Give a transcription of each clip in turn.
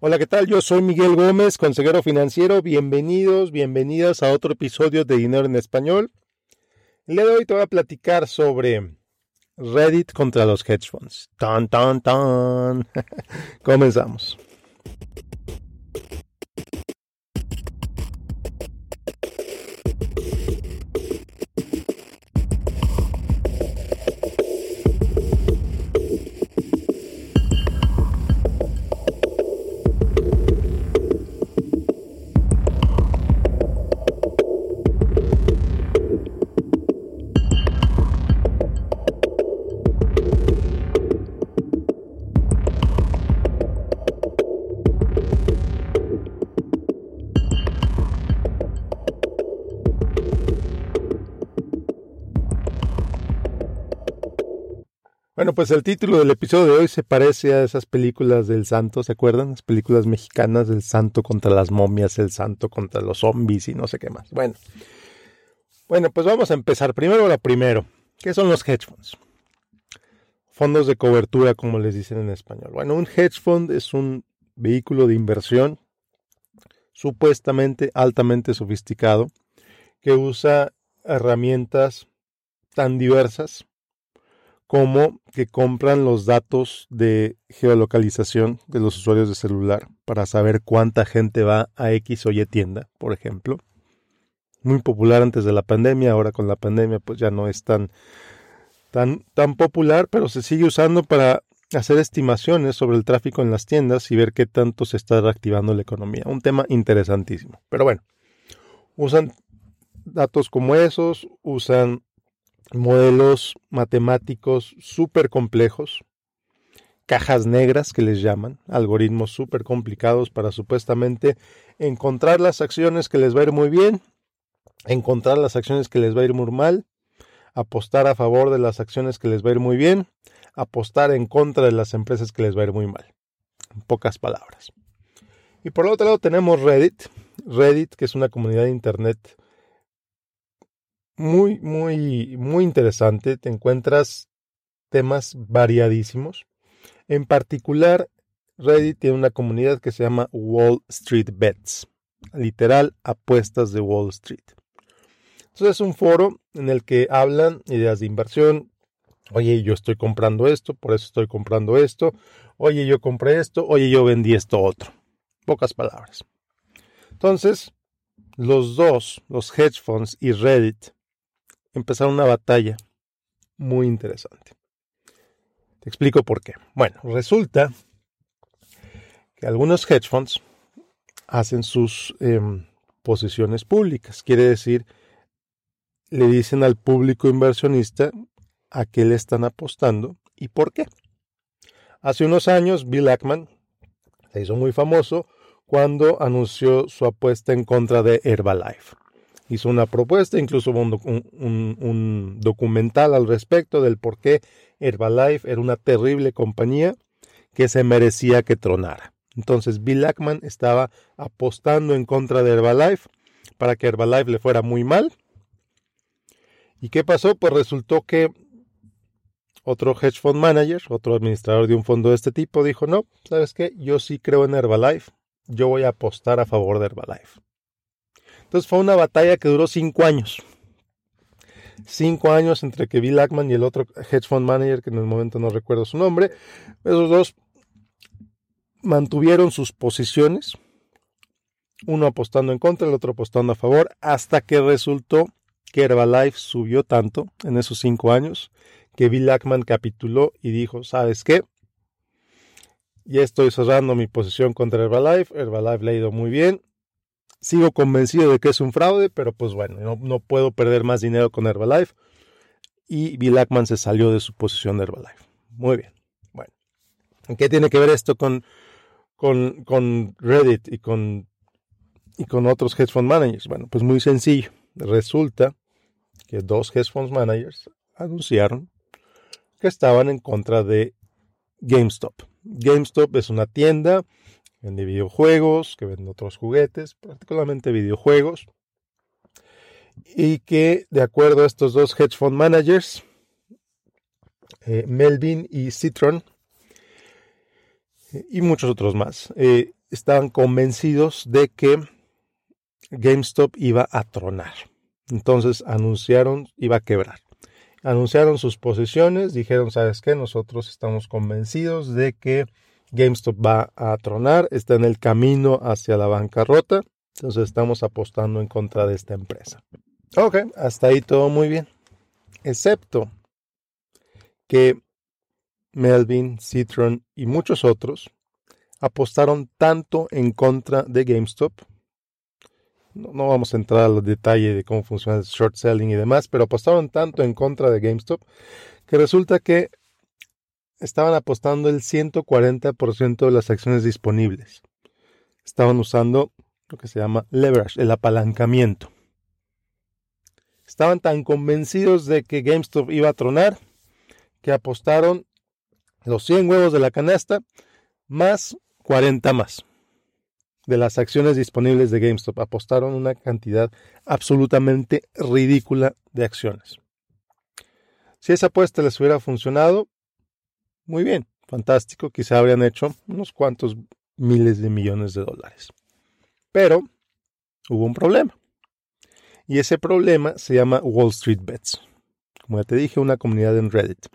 Hola, ¿qué tal? Yo soy Miguel Gómez, consejero financiero. Bienvenidos, bienvenidas a otro episodio de Dinero en Español. De hoy te voy a platicar sobre Reddit contra los hedge funds. Tan, tan, tan. Comenzamos. Bueno, pues el título del episodio de hoy se parece a esas películas del santo, ¿se acuerdan? Las películas mexicanas del santo contra las momias, el santo contra los zombies y no sé qué más. Bueno, bueno, pues vamos a empezar. Primero lo primero. ¿Qué son los hedge funds? Fondos de cobertura, como les dicen en español. Bueno, un hedge fund es un vehículo de inversión supuestamente altamente sofisticado que usa herramientas tan diversas como que compran los datos de geolocalización de los usuarios de celular para saber cuánta gente va a X o Y tienda, por ejemplo. Muy popular antes de la pandemia, ahora con la pandemia pues ya no es tan, tan, tan popular, pero se sigue usando para hacer estimaciones sobre el tráfico en las tiendas y ver qué tanto se está reactivando la economía. Un tema interesantísimo. Pero bueno, usan datos como esos, usan modelos matemáticos súper complejos, cajas negras que les llaman, algoritmos súper complicados para supuestamente encontrar las acciones que les va a ir muy bien, encontrar las acciones que les va a ir muy mal, apostar a favor de las acciones que les va a ir muy bien, apostar en contra de las empresas que les va a ir muy mal. En pocas palabras. Y por el otro lado tenemos Reddit. Reddit, que es una comunidad de Internet muy, muy, muy interesante. Te encuentras temas variadísimos. En particular, Reddit tiene una comunidad que se llama Wall Street Bets. Literal, apuestas de Wall Street. Entonces es un foro en el que hablan ideas de inversión. Oye, yo estoy comprando esto, por eso estoy comprando esto. Oye, yo compré esto. Oye, yo vendí esto otro. Pocas palabras. Entonces, los dos, los hedge funds y Reddit, empezaron una batalla muy interesante. Te explico por qué. Bueno, resulta que algunos hedge funds hacen sus em, posiciones públicas. Quiere decir, le dicen al público inversionista a qué le están apostando y por qué. Hace unos años, Bill Ackman se hizo muy famoso cuando anunció su apuesta en contra de Herbalife hizo una propuesta, incluso hubo un, documental al respecto del por qué Herbalife era una terrible compañía que se merecía que tronara. Entonces Bill Ackman estaba apostando en contra de Herbalife para que Herbalife le fuera muy mal. ¿Y qué pasó? Pues resultó que otro hedge fund manager, otro administrador de un fondo de este tipo, dijo, no, ¿sabes qué? Yo sí creo en Herbalife, yo voy a apostar a favor de Herbalife. Entonces fue una batalla que duró cinco años. Cinco años entre que Bill Ackman y el otro hedge fund manager, que en el momento no recuerdo su nombre, esos dos mantuvieron sus posiciones, uno apostando en contra, el otro apostando a favor, hasta que resultó que Herbalife subió tanto en esos cinco años que Bill Ackman capituló y dijo, ¿sabes qué? Ya estoy cerrando mi posición contra Herbalife, Herbalife le ha ido muy bien, Sigo convencido de que es un fraude, pero pues bueno, no, puedo perder más dinero con Herbalife. Y Bill Ackman se salió de su posición de Herbalife. Muy bien. Bueno, ¿qué tiene que ver esto con, con, con Reddit y con, y con otros hedge fund managers? Bueno, pues muy sencillo. Resulta que dos hedge fund managers anunciaron que estaban en contra de GameStop. GameStop es una tienda Vende videojuegos, que vende otros juguetes, particularmente videojuegos. Y que, de acuerdo a estos dos hedge fund managers, eh, Melvin y Citron, y muchos otros más, eh, estaban convencidos de que GameStop iba a tronar. Entonces anunciaron, iba a quebrar. Anunciaron sus posiciones, dijeron, ¿sabes qué? Nosotros estamos convencidos de que GameStop va a tronar, está en el camino hacia la bancarrota, entonces estamos apostando en contra de esta empresa. Ok, hasta ahí todo muy bien. Excepto que Melvin, Citron y muchos otros apostaron tanto en contra de GameStop. No, vamos a entrar al detalle de cómo funciona el short selling y demás, pero apostaron tanto en contra de GameStop que resulta que estaban apostando el 140% de las acciones disponibles. Estaban usando lo que se llama leverage, el apalancamiento. Estaban tan convencidos de que GameStop iba a tronar que apostaron los 100 huevos de la canasta más 40 más de las acciones disponibles de GameStop. Apostaron una cantidad absolutamente ridícula de acciones. Si esa apuesta les hubiera funcionado, muy bien, fantástico, quizá habrían hecho unos cuantos miles de millones de dólares. Pero hubo un problema. Y ese problema se llama Wall Street Bets. Como ya te dije, una comunidad en Reddit.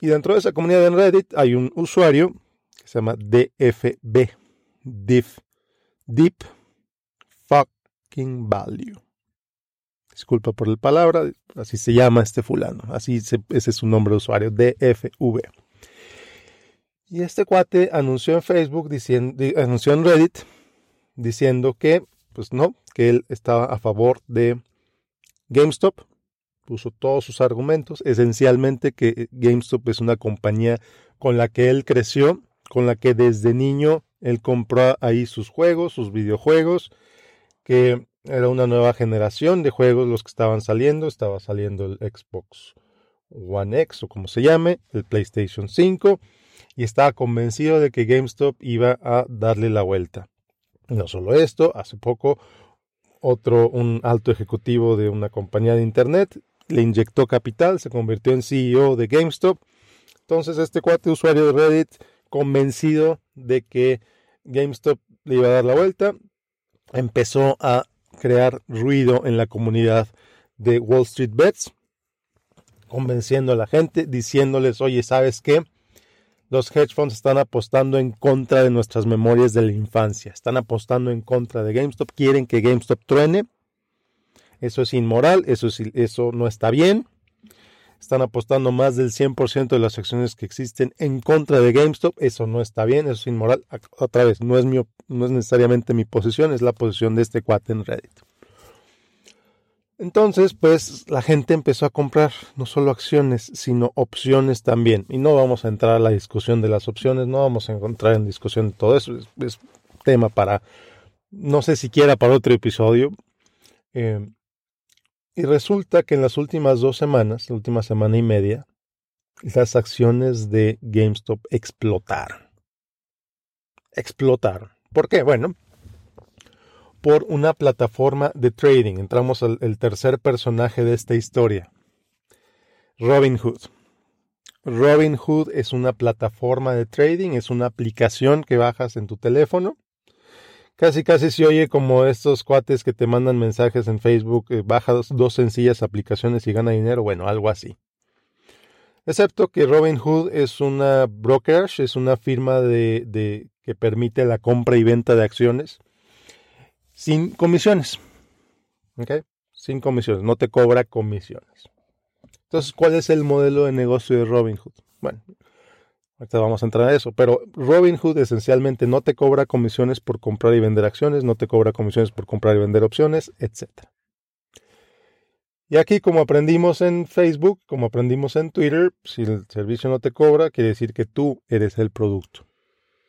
Y dentro de esa comunidad en Reddit hay un usuario que se llama DFB. Deep Fucking Value. Disculpa por la palabra, así se llama este fulano. Así ese es su nombre de usuario, DFV. Y este cuate anunció en Facebook, diciendo, anunció en Reddit, diciendo que, pues no, que él estaba a favor de GameStop. Puso todos sus argumentos, esencialmente que GameStop es una compañía con la que él creció, con la que desde niño él compró ahí sus juegos, sus videojuegos, que era una nueva generación de juegos los que estaban saliendo. Estaba saliendo el Xbox One X o como se llame, el PlayStation 5 y estaba convencido de que GameStop iba a darle la vuelta. No solo esto, hace poco otro, un alto ejecutivo de una compañía de Internet, le inyectó capital, se convirtió en CEO de GameStop. Entonces este cuate usuario de Reddit, convencido de que GameStop le iba a dar la vuelta, empezó a crear ruido en la comunidad de Wall Street Bets, convenciendo a la gente, diciéndoles, oye, ¿sabes qué? Los hedge funds están apostando en contra de nuestras memorias de la infancia, están apostando en contra de GameStop, quieren que GameStop truene. Eso es inmoral, eso, eso no está bien. Están apostando más del 100% de las acciones que existen en contra de GameStop, eso no está bien, eso es inmoral. Otra vez, no es, no es necesariamente mi posición, es la posición de este cuate en Reddit. Entonces, pues la gente empezó a comprar no solo acciones, sino opciones también. Y no vamos a entrar a la discusión de las opciones, no vamos a encontrar en discusión de todo eso. Es, tema para, no sé siquiera para otro episodio. Eh, y resulta que en las últimas dos semanas, la última semana y media, las acciones de GameStop explotaron. Explotaron. ¿Por qué? Bueno, por una plataforma de trading. Entramos al tercer personaje de esta historia. Robinhood. Robinhood es una plataforma de trading, es una aplicación que bajas en tu teléfono. Casi casi se oye como estos cuates que te mandan mensajes en Facebook, eh, bajas dos sencillas aplicaciones y gana dinero, bueno, algo así. Excepto que Robinhood es una brokerage, es una firma de, que permite la compra y venta de acciones sin comisiones. ¿Ok? Sin comisiones, no te cobra comisiones. Entonces, ¿cuál es el modelo de negocio de Robinhood? Bueno, ahorita vamos a entrar a eso, pero Robinhood esencialmente no te cobra comisiones por comprar y vender acciones, no te cobra comisiones por comprar y vender opciones, etc. Y aquí, como aprendimos en Facebook, como aprendimos en Twitter, si el servicio no te cobra, quiere decir que tú eres el producto.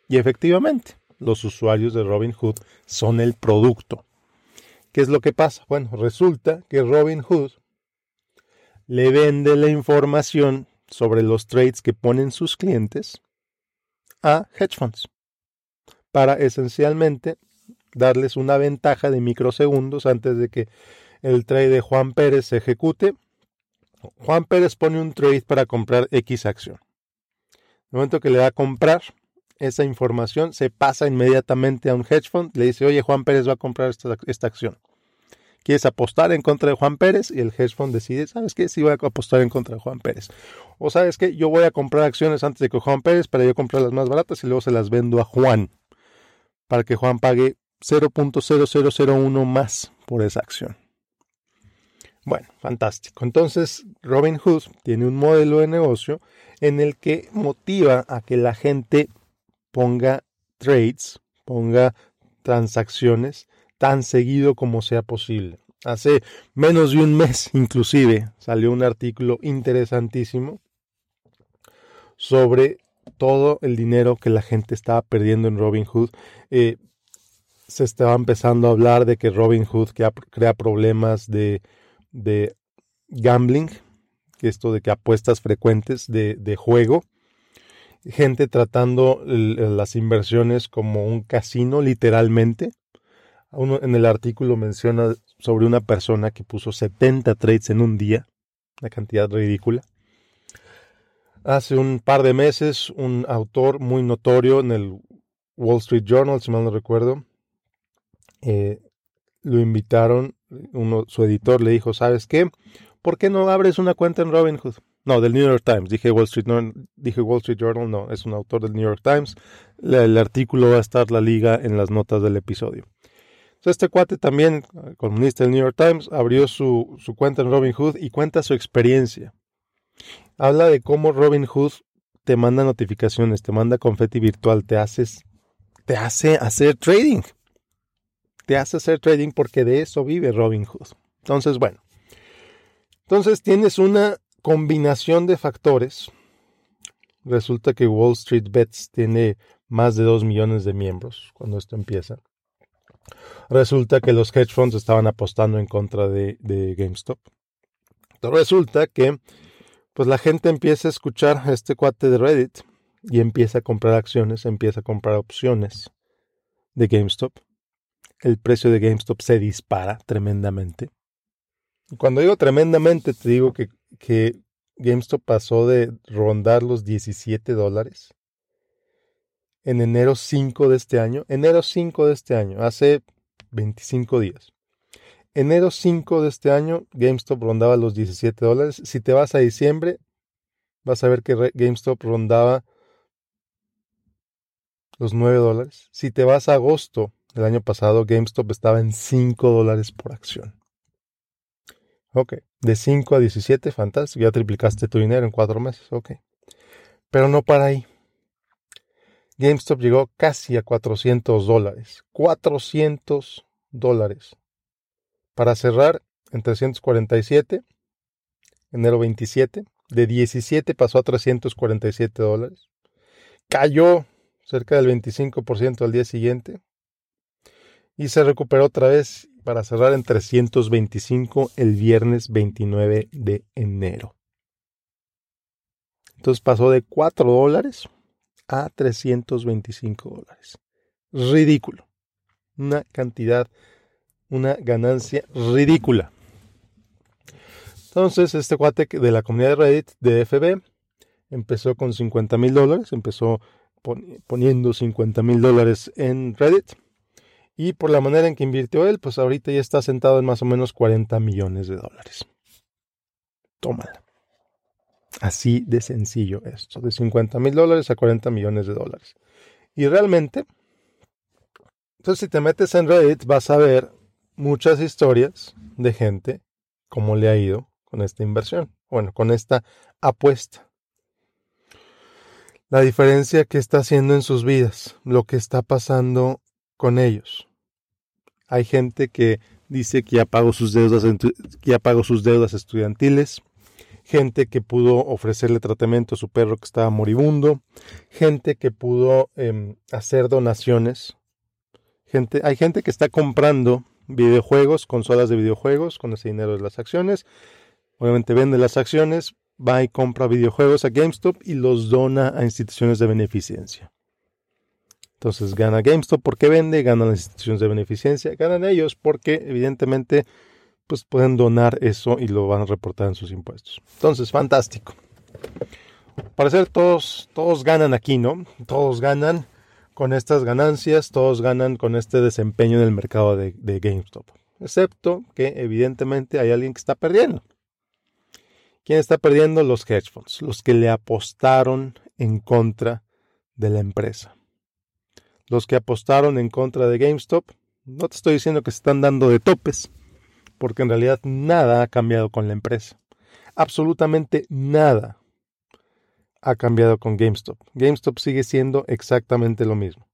Y efectivamente, los usuarios de Robinhood son el producto. ¿Qué es lo que pasa? Bueno, resulta que Robinhood le vende la información sobre los trades que ponen sus clientes a hedge funds para esencialmente darles una ventaja de microsegundos antes de que el trade de Juan Pérez se ejecute. Juan Pérez pone un trade para comprar X acción. En el momento que le da a comprar, esa información se pasa inmediatamente a un hedge fund, le dice, oye, Juan Pérez va a comprar esta, esta acción. ¿Quieres apostar en contra de Juan Pérez? Y el hedge fund decide, ¿sabes qué? Sí voy a apostar en contra de Juan Pérez. O sabes qué? Yo voy a comprar acciones antes de que Juan Pérez para yo comprar las más baratas y luego se las vendo a Juan. Para que Juan pague 0.0001 más por esa acción. Bueno, fantástico. Entonces, Robinhood tiene un modelo de negocio en el que motiva a que la gente ponga trades, ponga transacciones tan seguido como sea posible. Hace menos de un mes inclusive salió un artículo interesantísimo sobre todo el dinero que la gente estaba perdiendo en Robinhood. Eh, se estaba empezando a hablar de que Robinhood crea problemas de, de gambling, que esto de que apuestas frecuentes de, de juego, gente tratando las inversiones como un casino literalmente. Uno en el artículo menciona sobre una persona que puso 70 trades en un día, una cantidad ridícula. Hace un par de meses, un autor muy notorio en el Wall Street Journal, si mal no recuerdo, eh, lo invitaron, uno, su editor le dijo, ¿sabes qué? ¿Por qué no abres una cuenta en Robinhood? No, del New York Times. Dije Wall Street, dije Wall Street Journal, no, es un autor del New York Times. el artículo va a estar la liga en las notas del episodio. este cuate también, columnista del New York Times, abrió su, su cuenta en Robinhood y cuenta su experiencia. Habla de cómo Robinhood te manda notificaciones, te manda confeti virtual, te haces, te hace hacer trading te hace hacer trading porque de eso vive Robinhood. Entonces, bueno. Entonces tienes una combinación de factores. Resulta que Wall Street Bets tiene más de 2 millones de miembros cuando esto empieza. Resulta que los hedge funds estaban apostando en contra de, GameStop. Entonces resulta que pues la gente empieza a escuchar este cuate de Reddit y empieza a comprar acciones, empieza a comprar opciones de GameStop el precio de GameStop se dispara tremendamente. Cuando digo tremendamente, te digo que, que GameStop pasó de rondar los 17 dólares en enero 5 de este año. Enero 5 de este año, hace 25 días. Enero 5 de este año, GameStop rondaba los 17 dólares. Si te vas a diciembre, vas a ver que GameStop rondaba los 9 dólares. Si te vas a agosto, el año pasado GameStop estaba en 5 dólares por acción. Ok, de 5 a 17, fantástico, ya triplicaste tu dinero en 4 meses, ok. Pero no para ahí. GameStop llegó casi a 400 dólares. 400 dólares. Para cerrar en 347, enero 27. De 17 pasó a 347 dólares. Cayó cerca del 25% al día siguiente y se recuperó otra vez para cerrar en 325 el viernes 29 de enero. Entonces pasó de 4 dólares a 325 dólares. Ridículo. Una cantidad, una ganancia ridícula. Entonces este cuate de la comunidad de Reddit de FB empezó con 50 mil dólares, empezó poniendo 50 mil dólares en Reddit y por la manera en que invirtió él, pues ahorita ya está sentado en más o menos 40 millones de dólares. Tómala. Así de sencillo esto, de 50 mil dólares a 40 millones de dólares. Y realmente, entonces si te metes en Reddit vas a ver muchas historias de gente, cómo le ha ido con esta inversión, bueno, con esta apuesta. La diferencia que está haciendo en sus vidas, lo que está pasando con ellos. Hay gente que dice que ya pagó sus deudas, ya pagó sus deudas estudiantiles, gente que pudo ofrecerle tratamiento a su perro que estaba moribundo, gente que pudo em, hacer donaciones, gente, hay gente que está comprando videojuegos, consolas de videojuegos con ese dinero de las acciones, obviamente vende las acciones, va y compra videojuegos a GameStop y los dona a instituciones de beneficencia. Entonces gana GameStop porque vende, ganan las instituciones de beneficencia, ganan ellos porque evidentemente pues pueden donar eso y lo van a reportar en sus impuestos. Entonces, fantástico. parecer todos, todos ganan aquí, ¿no? Todos ganan con estas ganancias, todos ganan con este desempeño en el mercado de GameStop. Excepto que evidentemente hay alguien que está perdiendo. ¿Quién está perdiendo? Los hedge funds, los que le apostaron en contra de la empresa. Los que apostaron en contra de GameStop, no te estoy diciendo que se están dando de topes, porque en realidad nada ha cambiado con la empresa. Absolutamente nada ha cambiado con GameStop. GameStop sigue siendo exactamente lo mismo.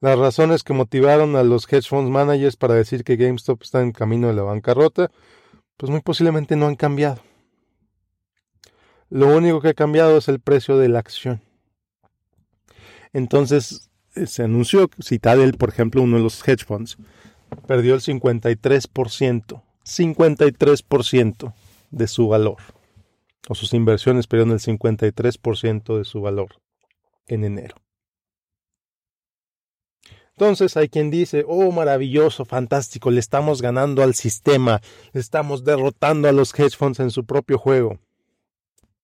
Las razones que motivaron a los hedge funds managers para decir que GameStop está en camino de la bancarrota, pues muy posiblemente no han cambiado. Lo único que ha cambiado es el precio de la acción. Entonces se anunció Citadel, por ejemplo, uno de los hedge funds, perdió el 53%, 53% de su valor o sus inversiones perdieron el 53% de su valor en enero. Entonces hay quien dice, oh maravilloso, fantástico, le estamos ganando al sistema, le estamos derrotando a los hedge funds en su propio juego.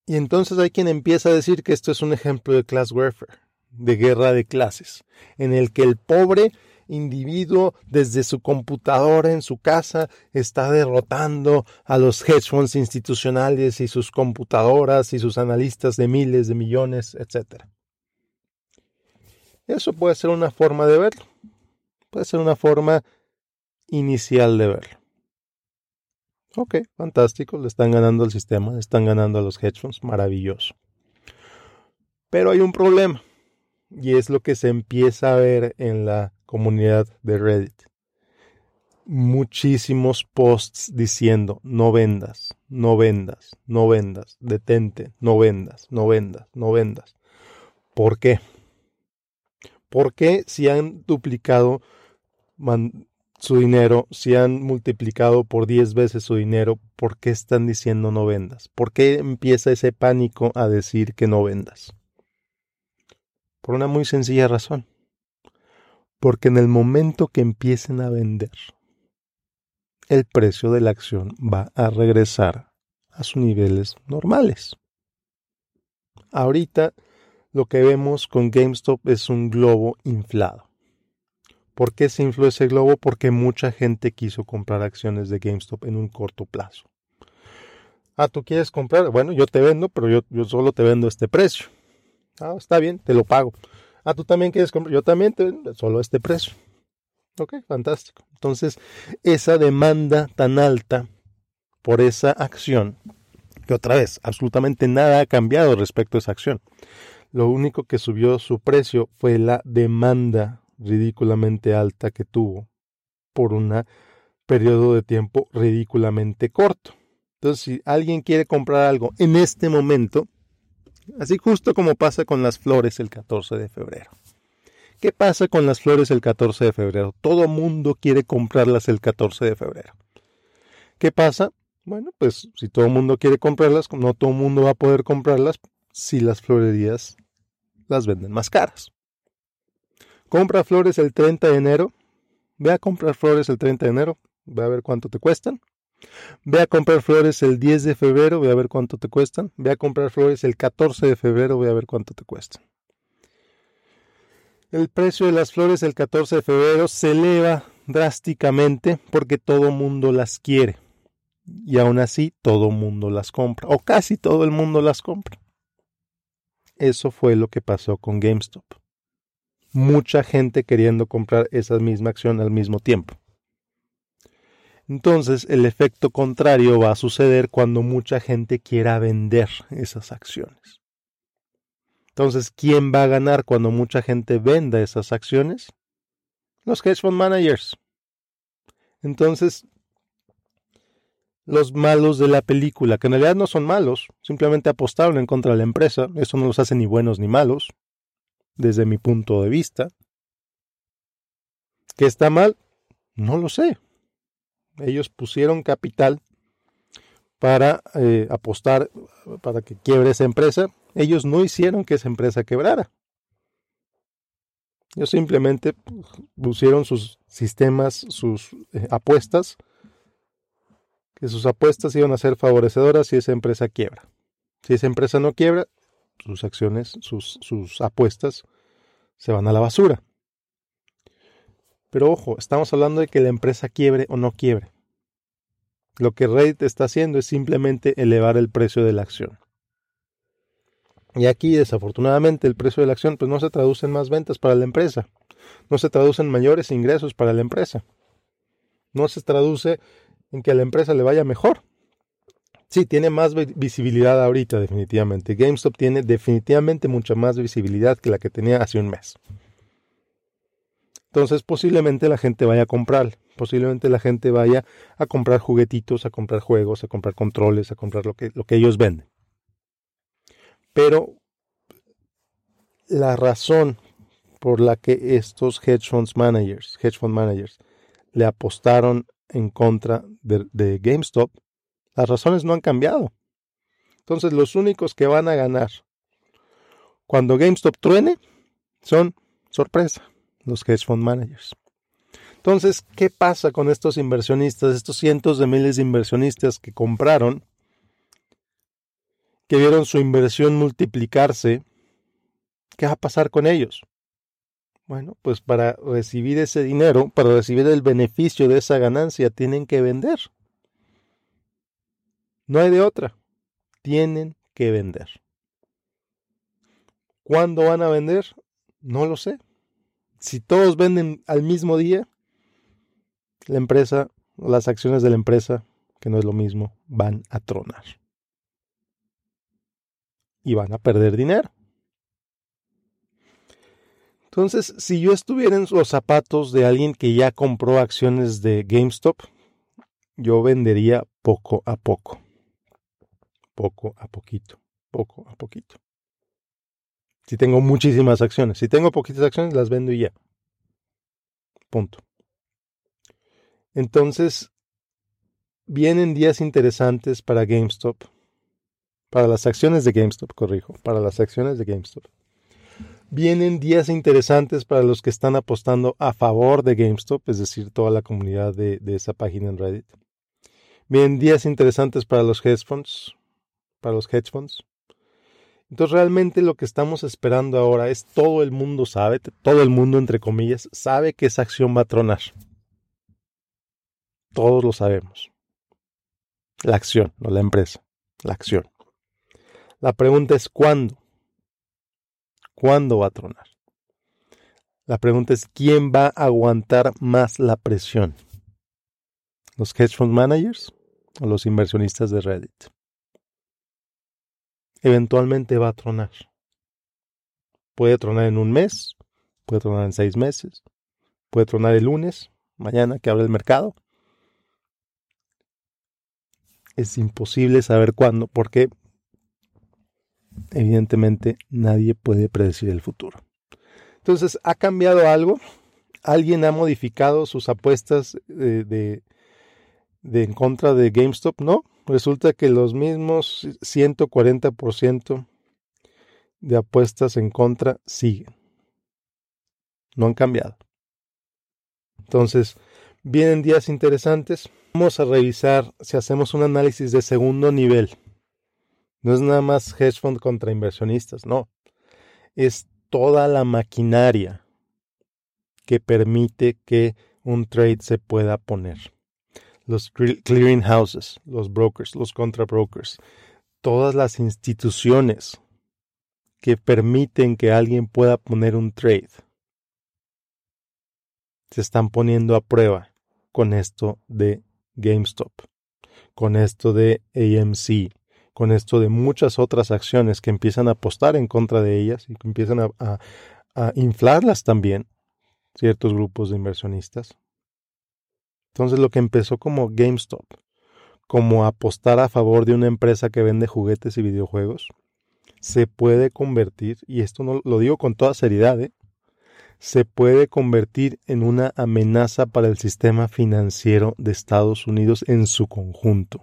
Y entonces hay quien empieza a decir que esto es un ejemplo de class warfare, de guerra de clases, en el que el pobre individuo desde su computadora en su casa está derrotando a los hedge funds institucionales y sus computadoras y sus analistas de miles de millones, etc. Eso puede ser una forma de verlo. Puede ser una forma inicial de verlo. Ok, fantástico, le están ganando al sistema, le están ganando a los hedge funds, maravilloso. Pero hay un problema, y es lo que se empieza a ver en la comunidad de Reddit. Muchísimos posts diciendo no vendas, no vendas, no vendas, detente, no vendas, no vendas, no vendas. ¿Por qué? Porque si han duplicado su dinero, si han multiplicado por 10 veces su dinero, ¿por qué están diciendo no vendas? ¿Por qué empieza ese pánico a decir que no vendas? Por una muy sencilla razón porque en el momento que empiecen a vender, el precio de la acción va a regresar a sus niveles normales. Ahorita lo que vemos con GameStop es un globo inflado. ¿Por qué se infló ese globo? Porque mucha gente quiso comprar acciones de GameStop en un corto plazo. Ah, tú quieres comprar, bueno, yo te vendo, pero yo, yo solo te vendo este precio. Ah, está bien, te lo pago. Ah, tú también quieres comprar. Yo también, te, solo este precio. Ok, fantástico. Entonces, esa demanda tan alta por esa acción, que otra vez, absolutamente nada ha cambiado respecto a esa acción. Lo único que subió su precio fue la demanda ridículamente alta que tuvo por un periodo de tiempo ridículamente corto. Entonces, si alguien quiere comprar algo en este momento, Así justo como pasa con las flores el 14 de febrero. ¿Qué pasa con las flores el 14 de febrero? Todo mundo quiere comprarlas el 14 de febrero. ¿Qué pasa? Bueno, pues si todo el mundo quiere comprarlas, no todo el mundo va a poder comprarlas si las florerías las venden más caras. Compra flores el 30 de enero. Ve a comprar flores el 30 de enero. Ve a ver cuánto te cuestan. Ve a comprar flores el 10 de febrero, ve a ver cuánto te cuestan. Ve a comprar flores el 14 de febrero, ve a ver cuánto te cuestan. El precio de las flores el 14 de febrero se eleva drásticamente porque todo mundo las quiere. Y aún así todo mundo las compra, o casi todo el mundo las compra. Eso fue lo que pasó con GameStop. Mucha gente queriendo comprar esa misma acción al mismo tiempo. Entonces el efecto contrario va a suceder cuando mucha gente quiera vender esas acciones. Entonces, ¿quién va a ganar cuando mucha gente venda esas acciones? Los hedge fund managers. Entonces, los malos de la película, que en realidad no son malos, simplemente apostaron en contra de la empresa, eso no los hace ni buenos ni malos, desde mi punto de vista. ¿Qué está mal? No lo sé. Ellos pusieron capital para eh, apostar, para que quiebre esa empresa. Ellos no hicieron que esa empresa quebrara. Ellos simplemente pusieron sus sistemas, sus eh, apuestas, que sus apuestas iban a ser favorecedoras si esa empresa quiebra. Si esa empresa no quiebra, sus acciones, sus, sus apuestas se van a la basura. Pero ojo, estamos hablando de que la empresa quiebre o no quiebre. Lo que Reddit está haciendo es simplemente elevar el precio de la acción. Y aquí, desafortunadamente, el precio de la acción pues, no se traduce en más ventas para la empresa. No se traduce en mayores ingresos para la empresa. No se traduce en que a la empresa le vaya mejor. Sí, tiene más visibilidad ahorita, definitivamente. GameStop tiene definitivamente mucha más visibilidad que la que tenía hace un mes. Entonces, posiblemente la gente vaya a comprar. Posiblemente la gente vaya a comprar juguetitos, a comprar juegos, a comprar controles, a comprar lo que, lo que ellos venden. Pero la razón por la que estos hedge funds managers, hedge fund managers, le apostaron en contra de, GameStop, las razones no han cambiado. Entonces los únicos que van a ganar cuando GameStop truene son sorpresa, los hedge fund managers. Entonces, ¿qué pasa con estos inversionistas, estos cientos de miles de inversionistas que compraron, que vieron su inversión multiplicarse? ¿Qué va a pasar con ellos? Bueno, pues para recibir ese dinero, para recibir el beneficio de esa ganancia, tienen que vender. No hay de otra. Tienen que vender. ¿Cuándo van a vender? No lo sé. Si todos venden al mismo día, la empresa, las acciones de la empresa, que no es lo mismo, van a tronar. Y van a perder dinero. Entonces, si yo estuviera en los zapatos de alguien que ya compró acciones de GameStop, yo vendería poco a poco. Poco a poquito. Poco a poquito. Si tengo muchísimas acciones. Si tengo poquitas acciones, las vendo y ya. Punto. Entonces, vienen días interesantes para GameStop. Para las acciones de GameStop, corrijo. Para las acciones de GameStop. Vienen días interesantes para los que están apostando a favor de GameStop, es decir, toda la comunidad de, esa página en Reddit. Vienen días interesantes para los hedge funds, para los hedge funds. Entonces realmente lo que estamos esperando ahora es todo el mundo sabe, todo el mundo entre comillas, sabe que esa acción va a tronar. Todos lo sabemos. La acción, no la empresa, la acción. La pregunta es ¿cuándo? ¿Cuándo va a tronar? La pregunta es, ¿quién va a aguantar más la presión? ¿Los hedge fund managers o los inversionistas de Reddit? Eventualmente va a tronar. Puede tronar en un mes, puede tronar en seis meses, puede tronar el lunes, mañana que abre el mercado. Es imposible saber cuándo, porque evidentemente nadie puede predecir el futuro. Entonces, ¿ha cambiado algo? ¿Alguien ha modificado sus apuestas de, de, en contra de GameStop? No, resulta que los mismos 140% de apuestas en contra siguen. No han cambiado. Entonces, vienen días interesantes. Vamos a revisar si hacemos un análisis de segundo nivel no es nada más hedge fund contra inversionistas, no. Es toda la maquinaria que permite que un trade se pueda poner. Los clearing houses, los brokers, los contra brokers, todas las instituciones que permiten que alguien pueda poner un trade se están poniendo a prueba con esto de GameStop, con esto de AMC, con esto de muchas otras acciones que empiezan a apostar en contra de ellas y que empiezan a, inflarlas también, ciertos grupos de inversionistas. Entonces lo que empezó como GameStop, como apostar a favor de una empresa que vende juguetes y videojuegos, se puede convertir, y esto no lo digo con toda seriedad, ¿eh? se puede convertir en una amenaza para el sistema financiero de Estados Unidos en su conjunto.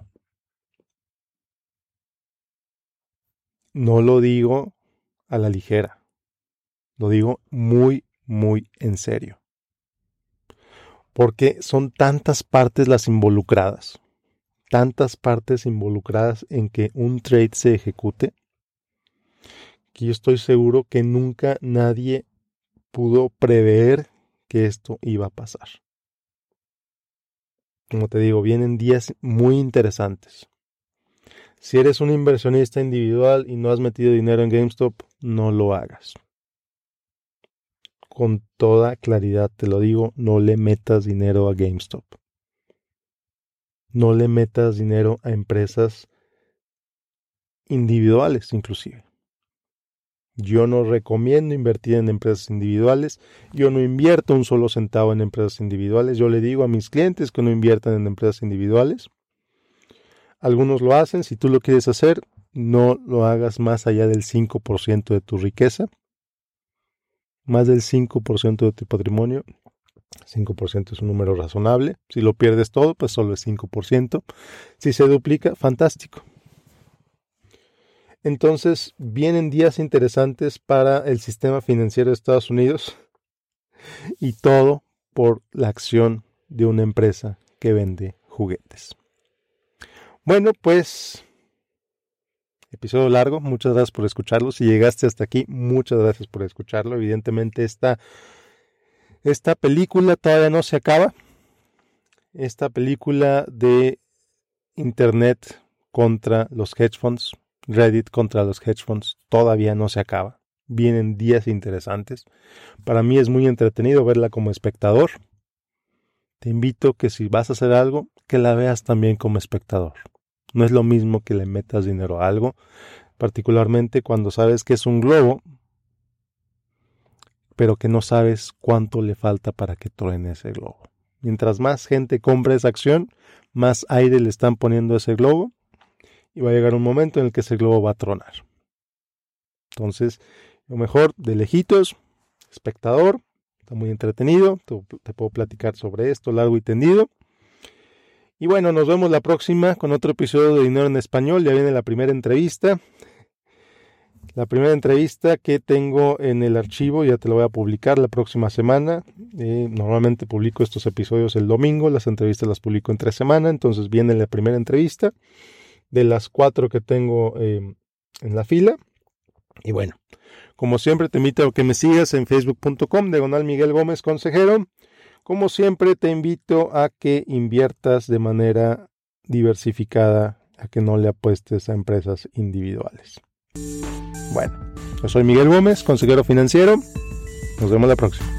no lo digo a la ligera, lo digo muy, muy en serio. Porque son tantas partes las involucradas, tantas partes involucradas en que un trade se ejecute, Aquí estoy seguro que nunca nadie pudo prever que esto iba a pasar. Como te digo, vienen días muy interesantes. Si eres un inversionista individual y no has metido dinero en GameStop, no lo hagas. Con toda claridad te lo digo, no le metas dinero a GameStop. No le metas dinero a empresas individuales inclusive. Yo no recomiendo invertir en empresas individuales. Yo no invierto un solo centavo en empresas individuales. Yo le digo a mis clientes que no inviertan en empresas individuales. Algunos lo hacen. Si tú lo quieres hacer, no lo hagas más allá del 5% de tu riqueza. Más del 5% de tu patrimonio. 5% es un número razonable. Si lo pierdes todo, pues solo es 5%. Si se duplica, fantástico. Entonces vienen días interesantes para el sistema financiero de Estados Unidos y todo por la acción de una empresa que vende juguetes. Bueno, pues episodio largo, muchas gracias por escucharlo. Si llegaste hasta aquí, muchas gracias por escucharlo. Evidentemente esta, esta película todavía no se acaba. Esta película de Internet contra los hedge funds Reddit contra los hedge funds todavía no se acaba. Vienen días interesantes. Para mí es muy entretenido verla como espectador. Te invito que si vas a hacer algo, que la veas también como espectador. No es lo mismo que le metas dinero a algo, particularmente cuando sabes que es un globo, pero que no sabes cuánto le falta para que truene ese globo. Mientras más gente compre esa acción, más aire le están poniendo a ese globo y va a llegar un momento en el que ese globo va a tronar. Entonces, lo mejor de lejitos, espectador, está muy entretenido, te, puedo platicar sobre esto largo y tendido. Y bueno, nos vemos la próxima con otro episodio de Dinero en Español. Ya viene la primera entrevista. La primera entrevista que tengo en el archivo, ya te lo voy a publicar la próxima semana. Eh, normalmente publico estos episodios el domingo, las entrevistas las publico entre semana, entonces viene la primera entrevista de las cuatro que tengo em, en la fila. Y bueno, como siempre te invito a que me sigas en facebook.com, diagonal Miguel Gómez Consejero. Como siempre te invito a que inviertas de manera diversificada, a que no le apuestes a empresas individuales. Bueno, yo soy Miguel Gómez, consejero financiero. Nos vemos la próxima.